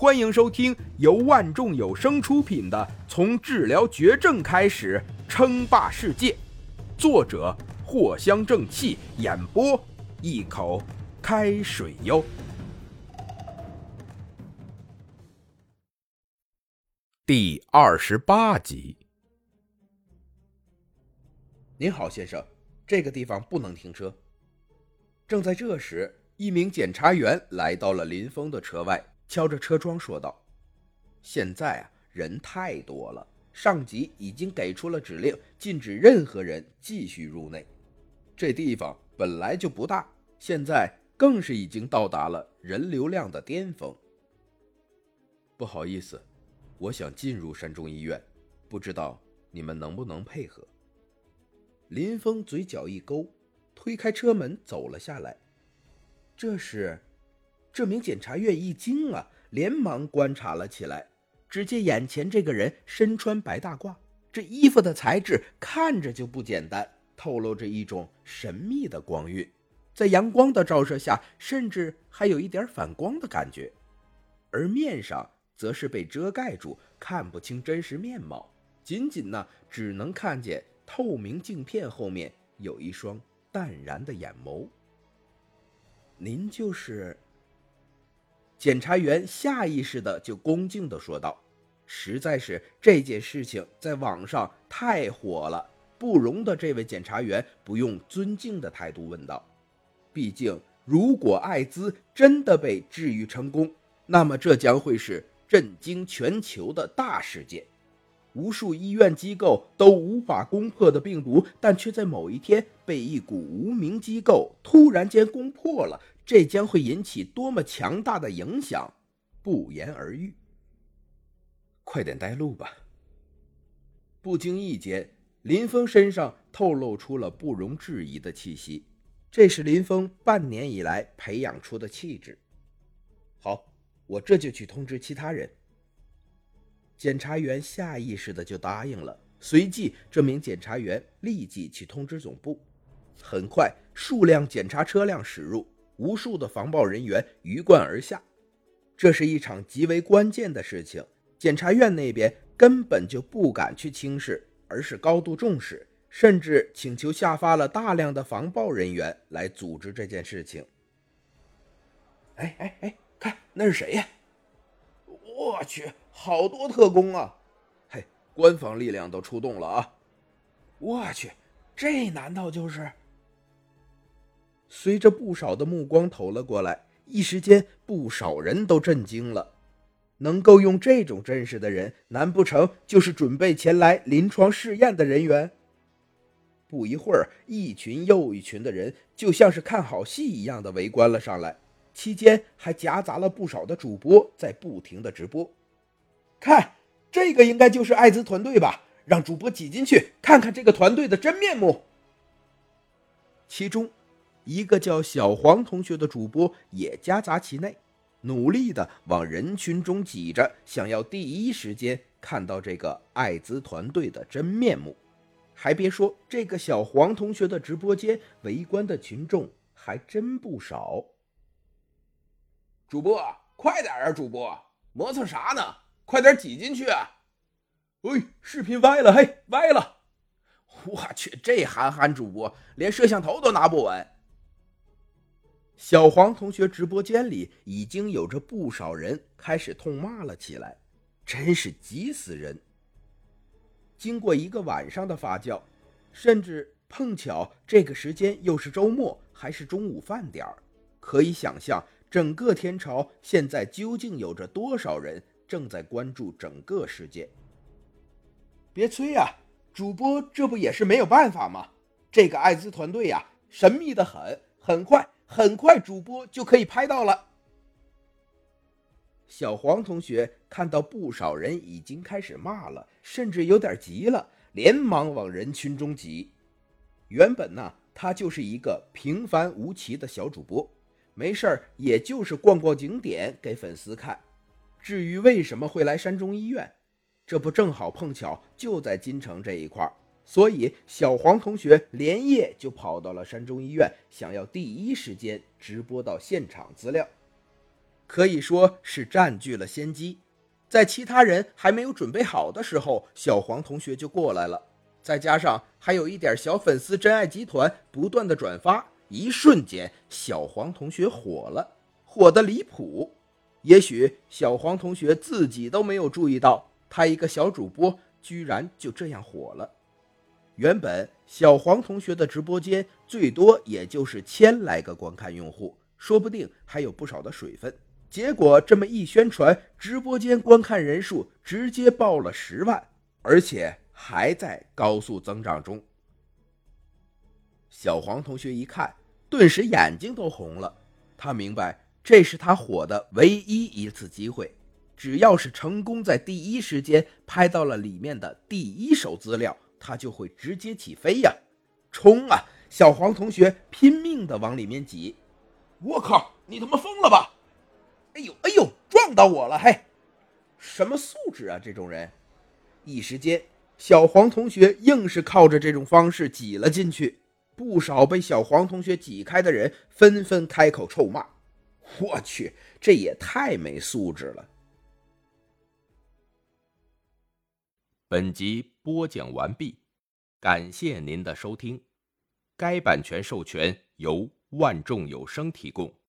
欢迎收听由万众有声出品的《从治疗绝症开始称霸世界》，作者藿香正气，演播一口开水哟。第二十八集。您好，先生，这个地方不能停车。正在这时，一名检察员来到了林峰的车外。敲着车窗说道：“现在啊，人太多了，上级已经给出了指令，禁止任何人继续入内。这地方本来就不大，现在更是已经到达了人流量的巅峰。不好意思，我想进入山中医院，不知道你们能不能配合？”林峰嘴角一勾，推开车门走了下来。这是。这名检察院一惊啊，连忙观察了起来。只见眼前这个人身穿白大褂，这衣服的材质看着就不简单，透露着一种神秘的光晕，在阳光的照射下，甚至还有一点反光的感觉。而面上则是被遮盖住，看不清真实面貌，仅仅呢只能看见透明镜片后面有一双淡然的眼眸。您就是？检察员下意识的就恭敬的说道：“实在是这件事情在网上太火了，不容的这位检察员不用尊敬的态度问道。毕竟，如果艾滋真的被治愈成功，那么这将会是震惊全球的大事件。无数医院机构都无法攻破的病毒，但却在某一天被一股无名机构突然间攻破了。”这将会引起多么强大的影响，不言而喻。快点带路吧。不经意间，林峰身上透露出了不容置疑的气息，这是林峰半年以来培养出的气质。好，我这就去通知其他人。检察员下意识的就答应了，随即这名检察员立即去通知总部。很快，数辆检查车辆驶入。无数的防暴人员鱼贯而下，这是一场极为关键的事情。检察院那边根本就不敢去轻视，而是高度重视，甚至请求下发了大量的防暴人员来组织这件事情。哎哎哎，看那是谁呀？我去，好多特工啊！嘿，官方力量都出动了啊！我去，这难道就是？随着不少的目光投了过来，一时间不少人都震惊了。能够用这种阵势的人，难不成就是准备前来临床试验的人员？不一会儿，一群又一群的人就像是看好戏一样的围观了上来，期间还夹杂了不少的主播在不停的直播。看，这个应该就是艾滋团队吧？让主播挤进去看看这个团队的真面目。其中。一个叫小黄同学的主播也夹杂其内，努力的往人群中挤着，想要第一时间看到这个艾滋团队的真面目。还别说，这个小黄同学的直播间围观的群众还真不少。主播，快点啊！主播，磨蹭啥呢？快点挤进去啊！哎，视频歪了，嘿，歪了！我去，这韩寒主播连摄像头都拿不稳。小黄同学直播间里已经有着不少人开始痛骂了起来，真是急死人。经过一个晚上的发酵，甚至碰巧这个时间又是周末，还是中午饭点儿，可以想象整个天朝现在究竟有着多少人正在关注整个世界。别催呀，主播这不也是没有办法吗？这个艾滋团队呀，神秘的很，很快。很快，主播就可以拍到了。小黄同学看到不少人已经开始骂了，甚至有点急了，连忙往人群中挤。原本呢，他就是一个平凡无奇的小主播，没事儿也就是逛逛景点给粉丝看。至于为什么会来山中医院，这不正好碰巧就在金城这一块儿。所以，小黄同学连夜就跑到了山中医院，想要第一时间直播到现场资料。可以说是占据了先机。在其他人还没有准备好的时候，小黄同学就过来了。再加上还有一点小粉丝真爱集团不断的转发，一瞬间，小黄同学火了，火的离谱。也许小黄同学自己都没有注意到，他一个小主播居然就这样火了。原本小黄同学的直播间最多也就是千来个观看用户，说不定还有不少的水分。结果这么一宣传，直播间观看人数直接爆了十万，而且还在高速增长中。小黄同学一看，顿时眼睛都红了。他明白，这是他火的唯一一次机会。只要是成功在第一时间拍到了里面的第一手资料，他就会直接起飞呀！冲啊！小黄同学拼命的往里面挤。我靠！你他妈疯了吧！哎呦哎呦，撞到我了！嘿，什么素质啊！这种人，一时间，小黄同学硬是靠着这种方式挤了进去。不少被小黄同学挤开的人纷纷开口臭骂：“我去，这也太没素质了！”本集播讲完毕，感谢您的收听。该版权授权由万众有声提供。